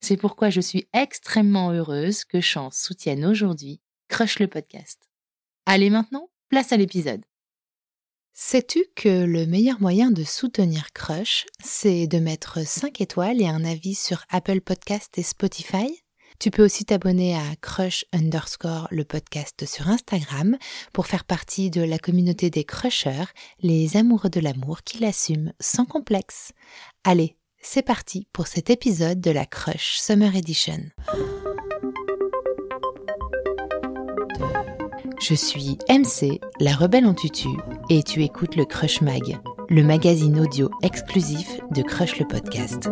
C'est pourquoi je suis extrêmement heureuse que Chance soutienne aujourd'hui Crush le podcast. Allez maintenant, place à l'épisode. Sais-tu que le meilleur moyen de soutenir Crush, c'est de mettre 5 étoiles et un avis sur Apple Podcast et Spotify? Tu peux aussi t'abonner à Crush underscore le podcast sur Instagram pour faire partie de la communauté des crushers, les amoureux de l'amour qui l'assument sans complexe. Allez, c'est parti pour cet épisode de la Crush Summer Edition. Je suis MC, la rebelle en tutu, et tu écoutes le Crush Mag, le magazine audio exclusif de Crush le podcast.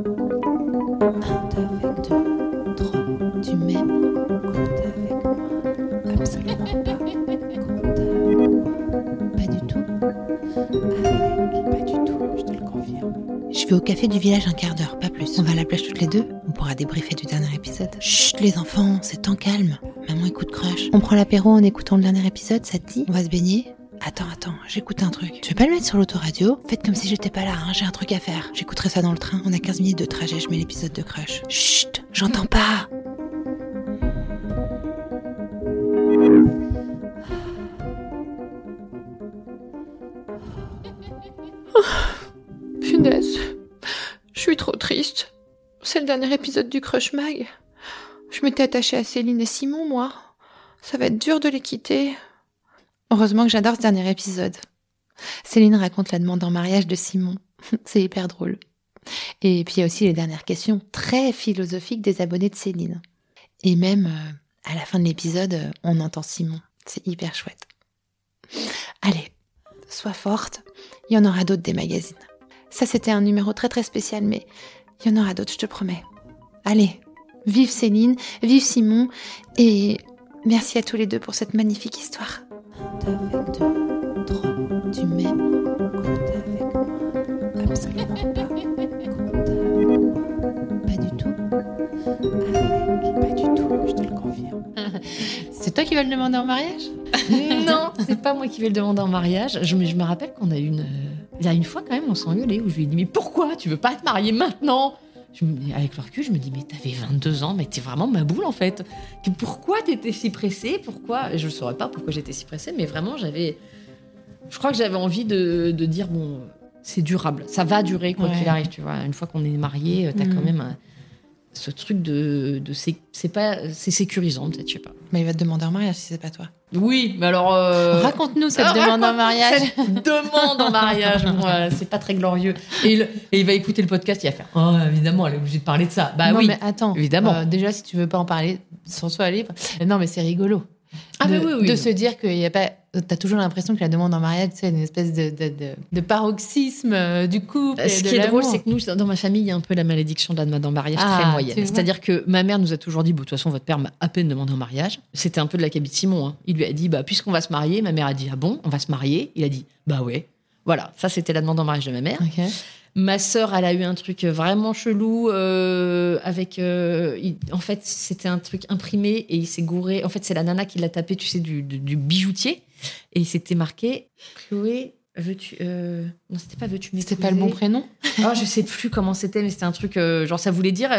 Vais au café du village un quart d'heure, pas plus. On va à la plage toutes les deux. On pourra débriefer du dernier épisode. Chut, les enfants, c'est temps calme. Maman écoute Crush. On prend l'apéro en écoutant le dernier épisode, ça te dit? On va se baigner Attends, attends, j'écoute un truc. Tu veux pas le mettre sur l'autoradio? Faites comme si j'étais pas là, hein, j'ai un truc à faire. J'écouterai ça dans le train, on a 15 minutes de trajet, je mets l'épisode de Crush. Chut, j'entends pas dernier épisode du Crush Mag. Je m'étais attachée à Céline et Simon, moi. Ça va être dur de les quitter. Heureusement que j'adore ce dernier épisode. Céline raconte la demande en mariage de Simon. C'est hyper drôle. Et puis il y a aussi les dernières questions très philosophiques des abonnés de Céline. Et même euh, à la fin de l'épisode, euh, on entend Simon. C'est hyper chouette. Allez, sois forte. Il y en aura d'autres des magazines. Ça, c'était un numéro très très spécial, mais il y en aura d'autres, je te promets. Allez, vive Céline, vive Simon, et merci à tous les deux pour cette magnifique histoire. tu m'aimes Absolument pas. Pas du tout. pas du tout, je te le confirme. C'est toi qui vas le demander en mariage? Non, c'est pas moi qui vais le demander en mariage. Je, je me rappelle qu'on a eu une il y a une fois quand même, on s'engueulait où je lui ai dit mais pourquoi tu veux pas te marier maintenant? Je Avec le recul, je me dis mais t'avais 22 ans, mais t'es vraiment ma boule en fait. Pourquoi t'étais si pressée? Pourquoi? Je ne saurais pas pourquoi j'étais si pressée, mais vraiment j'avais, je crois que j'avais envie de, de, dire bon c'est durable, ça va durer quoi qu'il arrive, tu vois. Une fois qu'on est marié, t'as quand mm. même ce truc de, de c'est pas c'est sécurisant peut-être je sais pas. Mais il va te demander en mariage si c'est pas toi. Oui mais alors euh, raconte-nous cette demande en mariage. demande en mariage c'est pas très glorieux. Et il, va écouter le podcast il va faire oh évidemment elle est obligée de parler de ça. Bah non, mais attends évidemment. euh, déjà si tu veux pas en parler sans soi libre. Non mais c'est rigolo ah, de, oui, oui, de se dire qu'il y a pas T'as toujours l'impression que la demande en mariage, c'est une espèce de, de, de, paroxysme euh, du couple. Ce qui est drôle, c'est que nous, dans ma famille, il y a un peu la malédiction de la demande en mariage très ah, moyenne. C'est-à-dire que ma mère nous a toujours dit, de toute façon, votre père m'a à peine demandé en mariage. C'était un peu de la cabine Simon. Hein. Il lui a dit, bah, puisqu'on va se marier, ma mère a dit, ah bon, on va se marier. Il a dit, bah ouais. Voilà, ça c'était la demande en mariage de ma mère. Ma sœur, elle a eu un truc vraiment chelou euh, avec. euh, il- en fait, c'était un truc imprimé et il s'est gouré. En fait, c'est la nana qui l'a tapé, tu sais, du, du- du bijoutier. Et il s'était marqué Chloé, veux-tu. euh, Non, c'était pas veux-tu m'épouser C'était pas le bon prénom? Oh, je sais plus comment c'était, mais c'était un truc genre ça voulait dire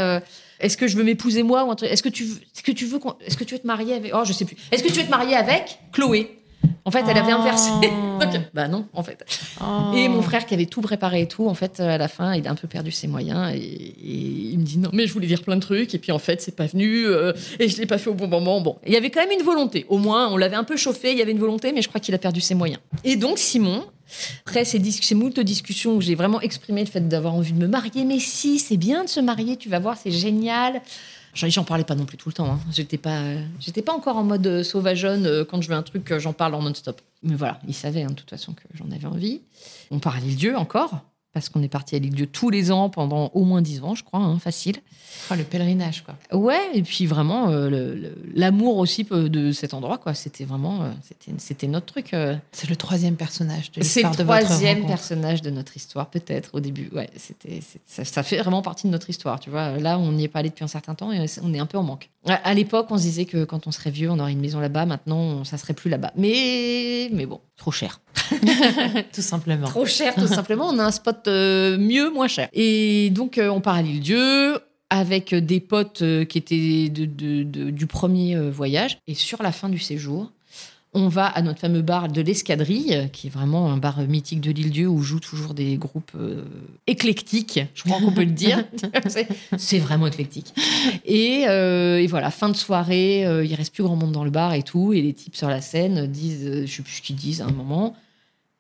est-ce que je veux m'épouser moi ou un truc Est-ce que tu veux, est-ce que tu veux qu'on- est-ce que tu veux te marier avec Oh, je sais plus. Est-ce que tu veux te marier avec Chloé? En fait, elle avait inversé. Donc, bah non, en fait. Oh. Et mon frère qui avait tout préparé et tout, en fait, à la fin, il a un peu perdu ses moyens et, et il me dit non, mais je voulais dire plein de trucs et puis en fait, c'est pas venu euh, et je l'ai pas fait au bon moment. Bon, il y avait quand même une volonté. Au moins, on l'avait un peu chauffé, il y avait une volonté, mais je crois qu'il a perdu ses moyens. Et donc, Simon, après ces, dis- ces moult discussions où j'ai vraiment exprimé le fait d'avoir envie de me marier, mais si, c'est bien de se marier, tu vas voir, c'est génial. J'en parlais pas non plus tout le temps. Hein. J'étais pas, j'étais pas encore en mode euh, sauvageonne. euh, Quand je veux un truc, euh, j'en parle en non-stop. Mais voilà, il savait hein, de toute façon que j'en avais envie. On part à l'île Dieu encore, parce qu'on est parti à l'île Dieu tous les ans pendant au moins 10 ans, je crois, hein, facile. Oh, le pèlerinage, quoi. Ouais, et puis vraiment, euh, le- le- l'amour aussi de cet endroit, quoi. C'était vraiment, euh, c'était, notre truc. euh. C'est le troisième personnage de C'est le l'histoire de votre troisième personnage de notre histoire, peut-être au début. Ouais, c'était, c'est- ça, ça fait vraiment partie de notre histoire, tu vois. Là, on n'y est pas allé depuis un certain temps et on est un peu en manque. À, à l'époque, on se disait que quand on serait vieux, on aurait une maison là-bas. Maintenant, ça serait plus là-bas. Mais, mais bon, trop cher. Tout simplement. Trop cher, tout simplement. On a un spot euh, mieux, moins cher. Et donc, euh, on part à l'île Dieu avec euh, des potes qui étaient de- de- de- du premier voyage. Et sur la fin du séjour, on va à notre fameux bar de l'Escadrille, euh, qui est vraiment un bar mythique de l'île Dieu où jouent toujours des groupes euh, éclectiques, je crois qu'on peut le dire. C'est- vraiment éclectique. Et, euh, et voilà, fin de soirée, euh, il reste plus grand monde dans le bar et tout. Et les types sur la scène disent, je sais plus ce qu'ils disent à un moment.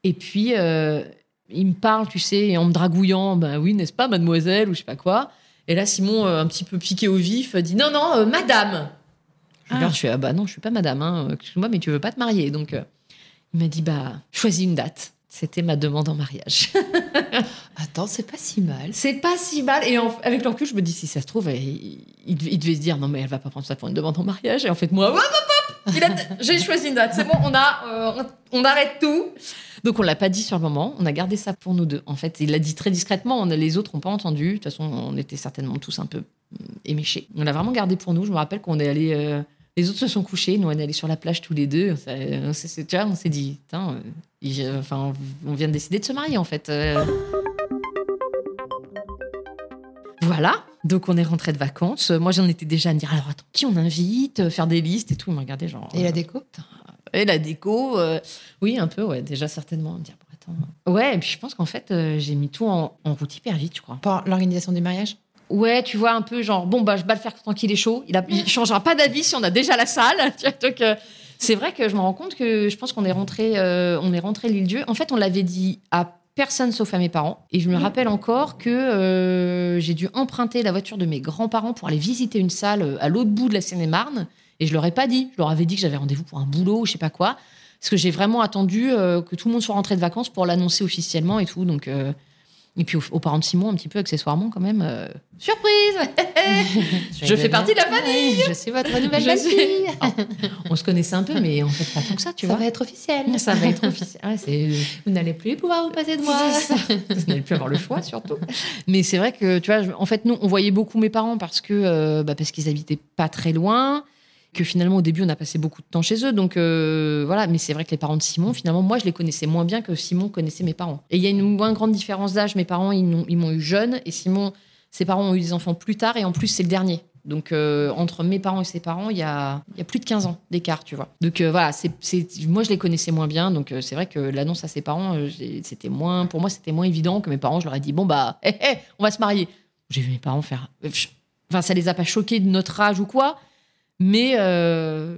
Et puis, euh, il me parle, tu sais, en me dragouillant, ben oui, n'est-ce pas, mademoiselle, ou je sais pas quoi. Et là, Simon, un petit peu piqué au vif, dit non, non, madame. Je Ah. regarde, je fais, ah bah non, je suis pas madame, hein, excuse-moi, mais tu veux pas te marier. Donc, euh, il m'a dit, bah, choisis une date. C'était ma demande en mariage. Attends, c'est pas si mal. C'est pas si mal. Et en- avec le recul, je me dis, si ça se trouve, il, il devait- il devait se dire, non, mais elle va pas prendre ça pour une demande en mariage. Et en fait, moi, hop, hop, hop, j'ai choisi une date. C'est bon, on, a, euh, on, on arrête tout. Donc, on l'a pas dit sur le moment. On a gardé ça pour nous deux. En fait, il l'a dit très discrètement. On a- les autres n'ont pas entendu. De toute façon, on était certainement tous un peu hum, éméchés. On l'a vraiment gardé pour nous. Je me rappelle qu'on est allé. euh, les autres se sont couchés, nous on est allés sur la plage tous les deux. Ça- on s'est- tu vois, on s'est dit, euh, il- enfin, on vient de décider de se marier en fait. Euh, Voilà. Donc on est rentré de vacances. Moi j'en étais déjà à me dire alors attends qui on invite, euh, faire des listes et tout. Il genre. Et la déco Et la déco, euh, oui un peu ouais déjà certainement. Me dire bon attends. Ouais et puis je pense qu'en fait j'ai mis tout en, en route hyper vite je crois. Pour l'organisation du mariage Ouais tu vois un peu genre bon bah je vais le faire tant qu'il est chaud. Il, a, il changera pas d'avis si on a déjà la salle. Donc euh, c'est vrai que je me rends compte que je pense qu'on est rentré euh, on est rentré l'île Dieu. En fait on l'avait dit à personne sauf à mes parents. Et je me rappelle encore que euh, j'ai dû emprunter la voiture de mes grands-parents pour aller visiter une salle euh, à l'autre bout de la Seine-et-Marne. Et je leur ai pas dit. Je leur avais dit que j'avais rendez-vous pour un boulot ou je sais pas quoi. Parce que j'ai vraiment attendu que tout le monde soit rentré de vacances pour l'annoncer officiellement et tout. Donc, et puis aux, aux parents de Simon, un petit peu accessoirement quand même. euh, surprise Je fais partie de la famille Je suis votre nouvelle belle-fille suis- On se connaissait un peu, mais en fait pas tant que ça, tu Ça vois. va être officiel. Ça va être officiel. Ouais, c'est Vous n'allez plus pouvoir vous passer de moi. ça. Vous n'allez plus avoir le choix, surtout. Mais c'est vrai que, tu vois, en fait, nous, on voyait beaucoup mes parents parce que euh, bah, parce qu'ils habitaient pas très loin. Que finalement, au début, on a passé beaucoup de temps chez eux. Donc, euh, voilà. Mais c'est vrai que les parents de Simon, finalement, moi, je les connaissais moins bien que Simon connaissait mes parents. Et il y a une moins grande différence d'âge. Mes parents, ils m'ont eu jeune. Et Simon, ses parents ont eu des enfants plus tard. Et en plus, c'est le dernier. Donc, euh, entre mes parents et ses parents, il y a, y a plus de 15 ans d'écart, tu vois. Donc, euh, voilà, c'est, moi, je les connaissais moins bien. Donc, c'est vrai que l'annonce à ses parents, c'était moins, pour moi, c'était moins évident que mes parents. Je leur ai dit, bon, bah, hé, hé, on va se marier. J'ai vu mes parents faire. Enfin, ça les a pas choqués de notre âge ou quoi. Mais, euh,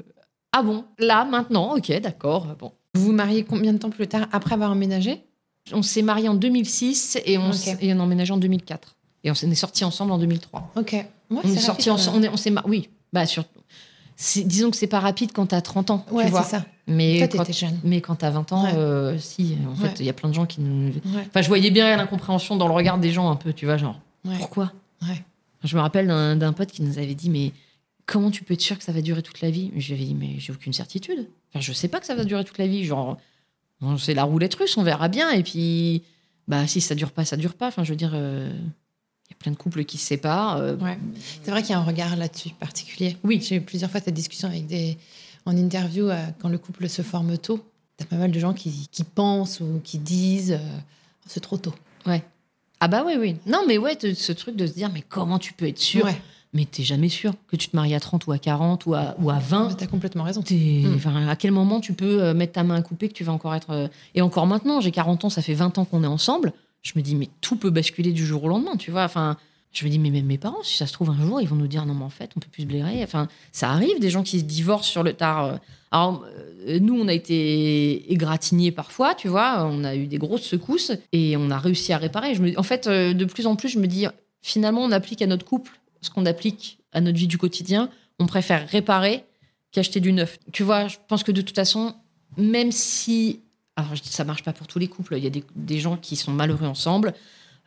ah bon, là, maintenant, ok, d'accord, bon. Vous vous mariez combien de temps plus tard après avoir emménagé? On s'est mariés en 2006 et on, et on a emménagé en 2004. Et on s'est est sortis ensemble en 2003. Ok. Ouais, on c'est est sortis ensemble. On, est- on s'est mar- Oui, bah, sur... c'est- disons que c'est pas rapide quand t'as 30 ans, Ouais, tu vois. ça. Mais Toi, quand, jeune. mais quand t'as 20 ans, Ouais. euh, si, en fait, Ouais. il y a plein de gens qui nous. Enfin, je voyais bien l'incompréhension dans le regard des gens un peu, tu vois, genre, pourquoi? Ouais. Je me rappelle d'un d'un pote qui nous avait dit, mais comment tu peux être sûr que ça va durer toute la vie? Je lui avais dit, mais j'ai aucune certitude. Enfin, je sais pas que ça va durer toute la vie. Genre, bon, c'est la roulette russe, on verra bien. Et puis, bah si ça dure pas, ça dure pas. Enfin, je veux dire, euh, il y a plein de couples qui se séparent. euh, Ouais. C'est vrai qu'il y a un regard là-dessus particulier. Oui. J'ai eu plusieurs fois cette discussion avec des en interview euh, quand le couple se forme tôt. T'as pas mal de gens qui, qui pensent ou qui disent euh, c'est trop tôt. Ah bah oui, oui. Non, mais ouais, ce truc de se dire, mais comment tu peux être sûr Ouais. Mais t'es jamais sûr que tu te maries à 30 ou à 40 ou à, ou à 20. Mais T'as complètement raison. Mm. enfin, à quel moment tu peux euh, mettre ta main à couper que tu vas encore être. euh, Et encore maintenant, j'ai 40 ans, ça fait 20 ans qu'on est ensemble. Je me dis, mais tout peut basculer du jour au lendemain, tu vois. Enfin, je me dis, mais même mes parents, si ça se trouve un jour, ils vont nous dire, non, mais en fait, on peut plus se blairer. Enfin, ça arrive, des gens qui se divorcent sur le tard. euh. Alors, nous, on a été égratignés parfois, tu vois. On a eu des grosses secousses et on a réussi à réparer. Je me... En fait, de plus en plus, je me dis, finalement, on applique à notre couple ce qu'on applique à notre vie du quotidien. On préfère réparer qu'acheter du neuf. Tu vois, je pense que de toute façon, même si. Alors, je dis, ça marche pas pour tous les couples. Il y a des, gens qui sont malheureux ensemble,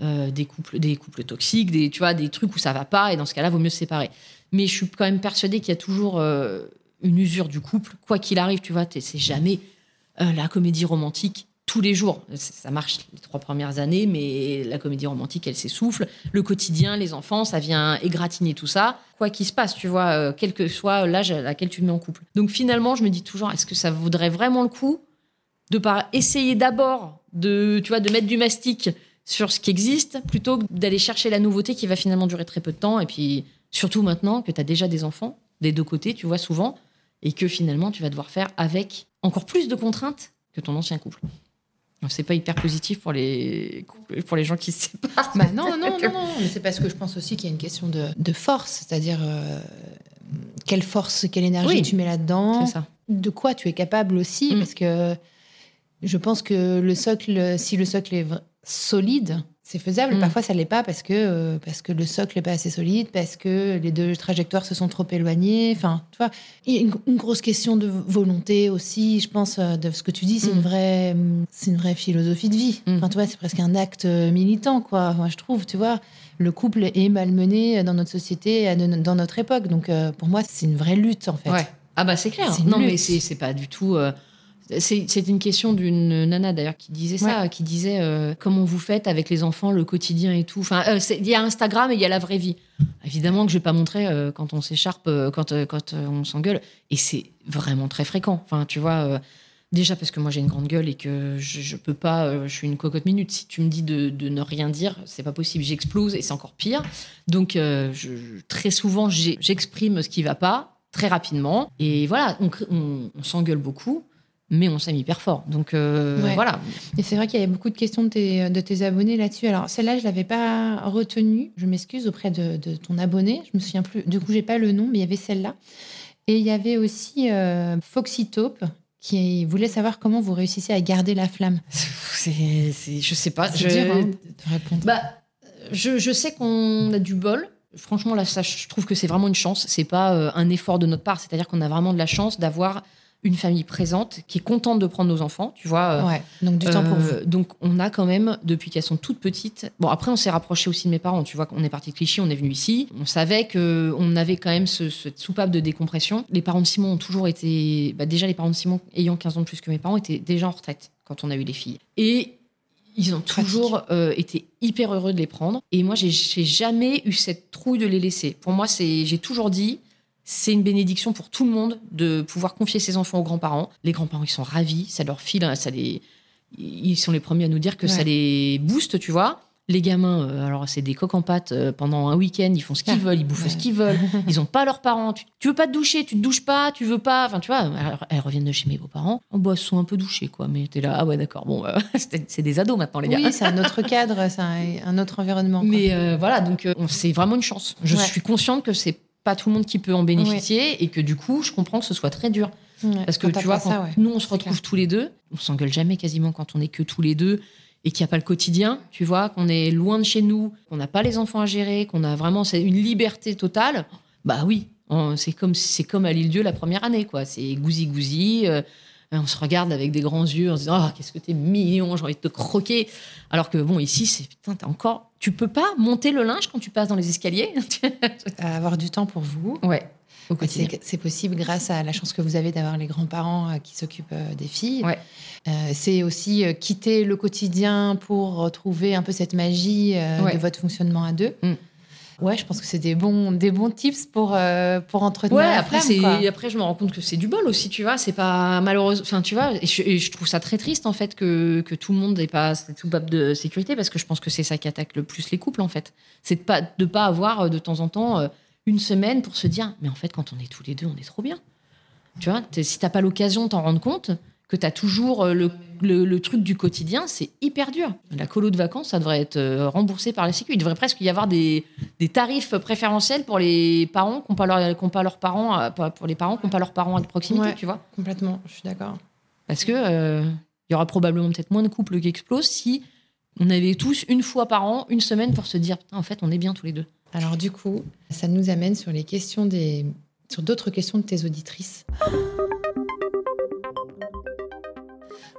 euh, des, couples, des couples toxiques, des, tu vois, des trucs où ça va pas, et dans ce cas-là, vaut mieux se séparer. Mais je suis quand même persuadée qu'il y a toujours euh, une usure du couple, quoi qu'il arrive, tu vois, t'es- c'est jamais euh, la comédie romantique tous les jours. Ça marche les trois premières années, mais la comédie romantique, elle s'essouffle. Le quotidien, les enfants, ça vient égratigner tout ça. Quoi qu'il se passe, tu vois, euh, quel que soit l'âge à laquelle tu mets en couple. Donc finalement, je me dis toujours, est-ce que ça vaudrait vraiment le coup de pas essayer d'abord de, tu vois, de mettre du mastic sur ce qui existe plutôt que d'aller chercher la nouveauté qui va finalement durer très peu de temps. Et puis surtout maintenant que tu as déjà des enfants des deux côtés, tu vois souvent, et que finalement tu vas devoir faire avec encore plus de contraintes que ton ancien couple. C'est pas hyper positif pour les couples- pour les gens qui se séparent. Bah non, non, non, non. C'est parce que je pense aussi qu'il y a une question de, de force, c'est-à-dire euh, quelle force, quelle énergie Oui. tu mets là-dedans, de quoi tu es capable aussi, Mm. parce que je pense que le socle, si le socle est solide, c'est faisable. Mm. Parfois, ça l'est pas parce que euh, parce que le socle est pas assez solide, parce que les deux trajectoires se sont trop éloignées. Enfin, tu vois, il y a une, une grosse question de volonté aussi. Je pense euh, de ce que tu dis, c'est Mm. une vraie, c'est une vraie philosophie de vie. Mm. Enfin, tu vois, c'est presque un acte euh, militant, quoi. Moi, je trouve, tu vois. Le couple est malmené dans notre société, dans notre époque. Donc, euh, pour moi, c'est une vraie lutte, en fait. Ouais. Ah bah c'est clair. Non mais lutte. c'est c'est pas du tout. euh, c'est une question d'une nana d'ailleurs qui disait ça, qui disait euh, comment vous faites avec les enfants, le quotidien et tout. Enfin, euh, il y a Instagram et il y a la vraie vie. Évidemment que je vais pas montrer euh, quand on s'écharpe, quand quand on s'engueule, et c'est vraiment très fréquent. Enfin, tu vois. Déjà parce que moi j'ai une grande gueule et que je, je peux pas, je suis une cocotte minute. Si tu me dis de, de ne rien dire, c'est pas possible, j'explose et c'est encore pire. Donc je- très souvent j'exprime ce qui va pas très rapidement et voilà, on, cr- on- on s'engueule beaucoup, mais on s'aime hyper fort. Donc euh, Ouais. voilà. Et c'est vrai qu'il y avait beaucoup de questions de tes, de tes abonnés là-dessus. Alors, celle-là, je l'avais pas retenue. Je m'excuse auprès de, de ton abonné. Je me souviens plus. Du coup, j'ai pas le nom, mais il y avait celle-là. Et il y avait aussi euh, Foxy Taupe qui voulait savoir comment vous réussissez à garder la flamme. C'est, c'est- je sais pas. Je, dur, hein, de répondre. Bah, je, je sais qu'on a du bol. Franchement, là, ça, je trouve que c'est vraiment une chance. C'est pas euh, un effort de notre part. C'est-à-dire qu'on a vraiment de la chance d'avoir une famille présente qui est contente de prendre nos enfants. Tu vois. euh, ouais, donc du temps pour vous. Euh, Donc, on a quand même, depuis qu'elles sont toutes petites. Bon, après, on s'est rapproché aussi de mes parents. Tu vois, on est parti de Clichy, on est venu ici. On savait que on avait quand même ce, cette soupape de décompression. Les parents de Simon ont toujours été. bah, déjà, les parents de Simon, ayant 15 ans de plus que mes parents, étaient déjà en retraite quand on a eu les filles. Et ils ont toujours euh, été hyper heureux de les prendre. Et moi, j'ai j'ai jamais eu cette trouille de les laisser. Pour moi, c'est, j'ai toujours dit, c'est une bénédiction pour tout le monde de pouvoir confier ses enfants aux grands-parents. Les grands-parents, ils sont ravis, ça leur file, ça les, ils sont les premiers à nous dire que ça les booste, tu vois. Les gamins, euh, alors c'est des coques en pâte euh, pendant un week-end, ils font ce qu'ils veulent, ils bouffent ouais. ce qu'ils veulent, ils ont pas leurs parents. Tu, tu veux pas te doucher, tu te douches pas, tu veux pas, enfin tu vois. alors, elles reviennent de chez mes beaux-parents, oh, bah, sont un peu douchées quoi, mais t'es là, ah ouais d'accord, bon, bah, c'est des ados maintenant les gars. Oui, c'est un autre cadre, c'est un, un autre environnement. quoi. Mais euh, voilà, donc on- c'est vraiment une chance. Je Ouais. suis consciente que c'est pas tout le monde qui peut en bénéficier et que du coup, je comprends que ce soit très dur. Ouais, Parce que tu vois, pas quand ça, ouais. nous on se retrouve tous les deux, on s'engueule jamais quasiment quand on est que tous les deux et qu'il n'y a pas le quotidien, tu vois, qu'on est loin de chez nous, qu'on n'a pas les enfants à gérer, qu'on a vraiment une liberté totale. Bah oui, c'est comme c'est comme à l'île Dieu la première année quoi. C'est gousi gousi. Euh, on se regarde avec des grands yeux en se disant ah qu'est-ce que t'es mignon, j'ai envie de te croquer. Alors que bon ici c'est putain t'as encore, tu peux pas monter le linge quand tu passes dans les escaliers. À avoir du temps pour vous. ouais. au C'est possible grâce à la chance que vous avez d'avoir les grands-parents euh, qui s'occupent euh, des filles. Ouais. Euh, c'est aussi quitter le quotidien pour retrouver un peu cette magie euh, Ouais. de votre fonctionnement à deux. Mm. Ouais, je pense que c'est des bons, des bons tips pour, euh, pour entretenir Ouais, la après, flamme, après, je me rends compte que c'est du bol aussi, tu vois. C'est pas malheureux. Enfin, tu vois, et je, et je trouve ça très triste, en fait, que, que tout le monde n'ait pas cette soupape de sécurité, parce que je pense que c'est ça qui attaque le plus les couples, en fait. C'est de pas, de pas avoir euh, de temps en temps euh, une semaine pour se dire, mais en fait, quand on est tous les deux, on est trop bien. Tu vois, si t'as pas l'occasion de t'en rendre compte, que tu as toujours euh, le, le- le truc du quotidien, c'est hyper dur. La colo de vacances, ça devrait être euh, remboursé par la Sécu. Il devrait presque y avoir des, des tarifs préférentiels pour les parents qui n'ont pas, leur- leurs parents, pas- pour les parents qui n'ont pas leurs parents à proximité, Ouais. tu vois. Complètement, je suis d'accord. Parce que euh, il y aura probablement peut-être moins de couples qui explosent si on avait tous une fois par an, une semaine pour se dire, en fait, on est bien tous les deux. Alors du coup, ça nous amène sur les questions des, sur d'autres questions de tes auditrices,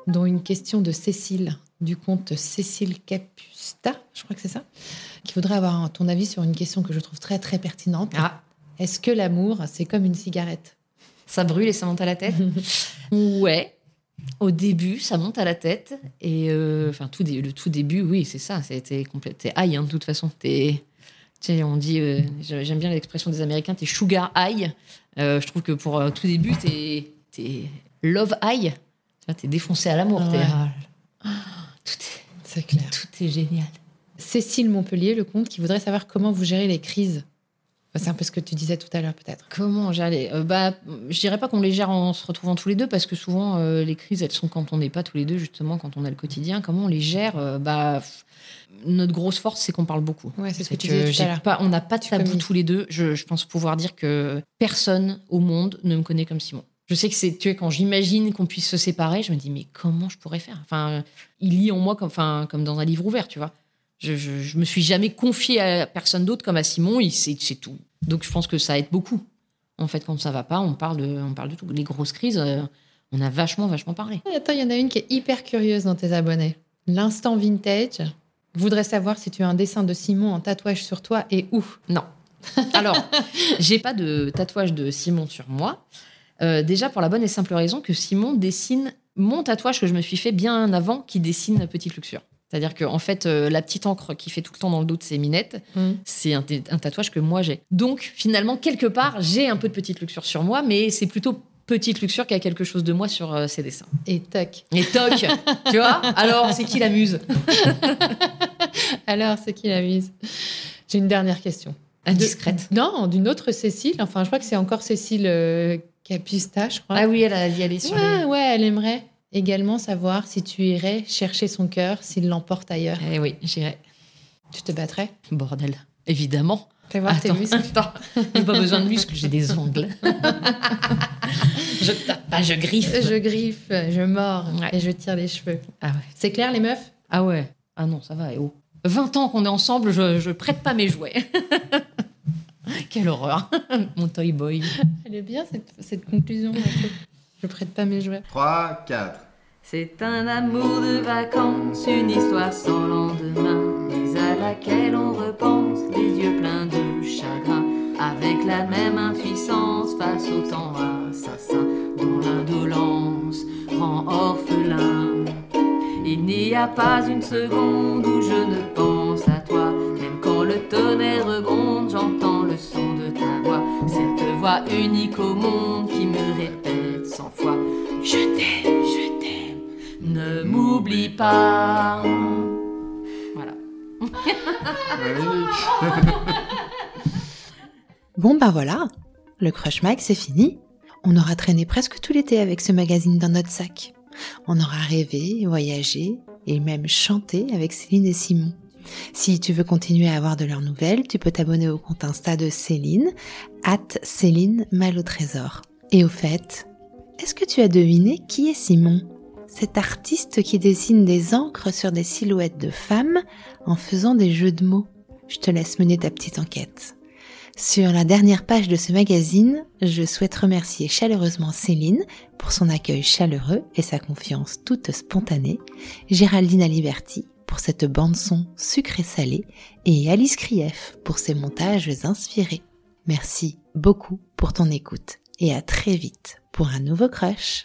dont une question de Cécile du compte Cécile Capusta, je crois que c'est ça, qui voudrait avoir ton avis sur une question que je trouve très très pertinente. Ah, Est-ce que l'amour c'est comme une cigarette? Ça brûle et ça monte à la tête? Ouais. Au début, ça monte à la tête. Et euh, enfin, tout le tout début, oui, c'est ça. C'était complète. T'es high, hein, de toute façon. T'es, on dit, euh, j'aime bien l'expression des Américains, t'es sugar high. Euh, je trouve que pour tout début, t'es, t'es love high. Tu vois, t'es défoncé à l'amour. T'es, Ouais. tout, est, C'est clair. tout est génial. Cécile Montpellier, le compte, qui voudrait savoir comment vous gérez les crises. C'est un peu ce que tu disais tout à l'heure peut-être. Comment gérer euh, Bah, je dirais pas qu'on les gère en se retrouvant tous les deux, parce que souvent euh, les crises, elles sont quand on n'est pas tous les deux, justement, quand on a le quotidien. Comment on les gère Euh, Bah, notre grosse force, c'est qu'on parle beaucoup. Ouais, c'est ce que tu disais tout à pas, on n'a pas de tabou tous les deux. Je, je pense pouvoir dire que personne au monde ne me connaît comme Simon. Je sais que c'est, tu vois, quand j'imagine qu'on puisse se séparer, je me dis, mais comment je pourrais faire? Enfin, il lit en moi comme, enfin, comme dans un livre ouvert, tu vois. Je, je, je me suis jamais confiée à personne d'autre comme à Simon, il sait, c'est tout. Donc je pense que ça aide beaucoup. En fait, quand ça va pas, on parle de, on parle de tout. Les grosses crises, euh, on a vachement, vachement parlé. Attends, il y en a une qui est hyper curieuse dans tes abonnés. L'instant vintage voudrait savoir si tu as un dessin de Simon en tatouage sur toi et où? Non. Alors, j'ai pas de tatouage de Simon sur moi. Euh, déjà pour la bonne et simple raison que Simon dessine mon tatouage que je me suis fait bien avant qui dessine Petite Luxure. C'est-à-dire que en fait, euh, la petite encre qui fait tout le temps dans le dos de ses minettes, c'est un, t- un tatouage que moi j'ai. Donc finalement, quelque part, j'ai un peu de Petite Luxure sur moi, mais c'est plutôt Petite Luxure qui a quelque chose de moi sur euh, ses dessins. Et toc. Et toc, tu vois? Alors, c'est qui la muse? Alors, c'est qui la mise J'ai une dernière question. Indiscrète. De- non, d'une autre Cécile. Enfin, je crois que c'est encore Cécile euh, Capusta, je crois. Ah oui, elle a y aller sur ouais, les... ouais, elle aimerait également savoir si tu irais chercher son cœur, s'il l'emporte ailleurs. Eh oui, j'irai. Tu te battrais? Bordel. Évidemment. Fais voir tes Attends, muscles. attends. J'ai pas besoin de muscles, j'ai des ongles. je tape pas, je griffe. Je griffe, je mords Ouais. et je tire les cheveux. Ah ouais. C'est clair, les meufs? Ah ouais. Ah non, ça va, et oh. 20 ans qu'on est ensemble, je, je prête pas mes jouets. Quelle horreur. Mon toy boy. Elle est bien, cette, cette conclusion. Je prête pas mes jouets. 3, 4. C'est un amour de vacances, une histoire sans lendemain, mais à laquelle on repense, les yeux pleins de chagrin, avec la même impuissance face au temps assassin, dont l'indolence rend orphelin. Il n'y a pas une seconde où je ne pense à toi, même quand le tonnerre rebonde, j'entends unique au monde qui me répète cent fois, je t'aime, je t'aime. Ne m'oublie pas. Voilà. Bon, bah voilà, le Crush Mag, c'est fini. On aura traîné presque tout l'été avec ce magazine dans notre sac. On aura rêvé, voyagé et même chanté avec Céline et Simon. Si tu veux continuer à avoir de leurs nouvelles, tu peux t'abonner au compte Insta de Céline, at Céline Trésor. Et au fait, est-ce que tu as deviné qui est Simon? Cet artiste qui dessine des encres sur des silhouettes de femmes en faisant des jeux de mots. Je te laisse mener ta petite enquête. Sur la dernière page de ce magazine, je souhaite remercier chaleureusement Céline pour son accueil chaleureux et sa confiance toute spontanée, Géraldine Aliberti pour cette bande-son sucré-salé et Alice Krief pour ses montages inspirés. Merci beaucoup pour ton écoute et à très vite pour un nouveau crush.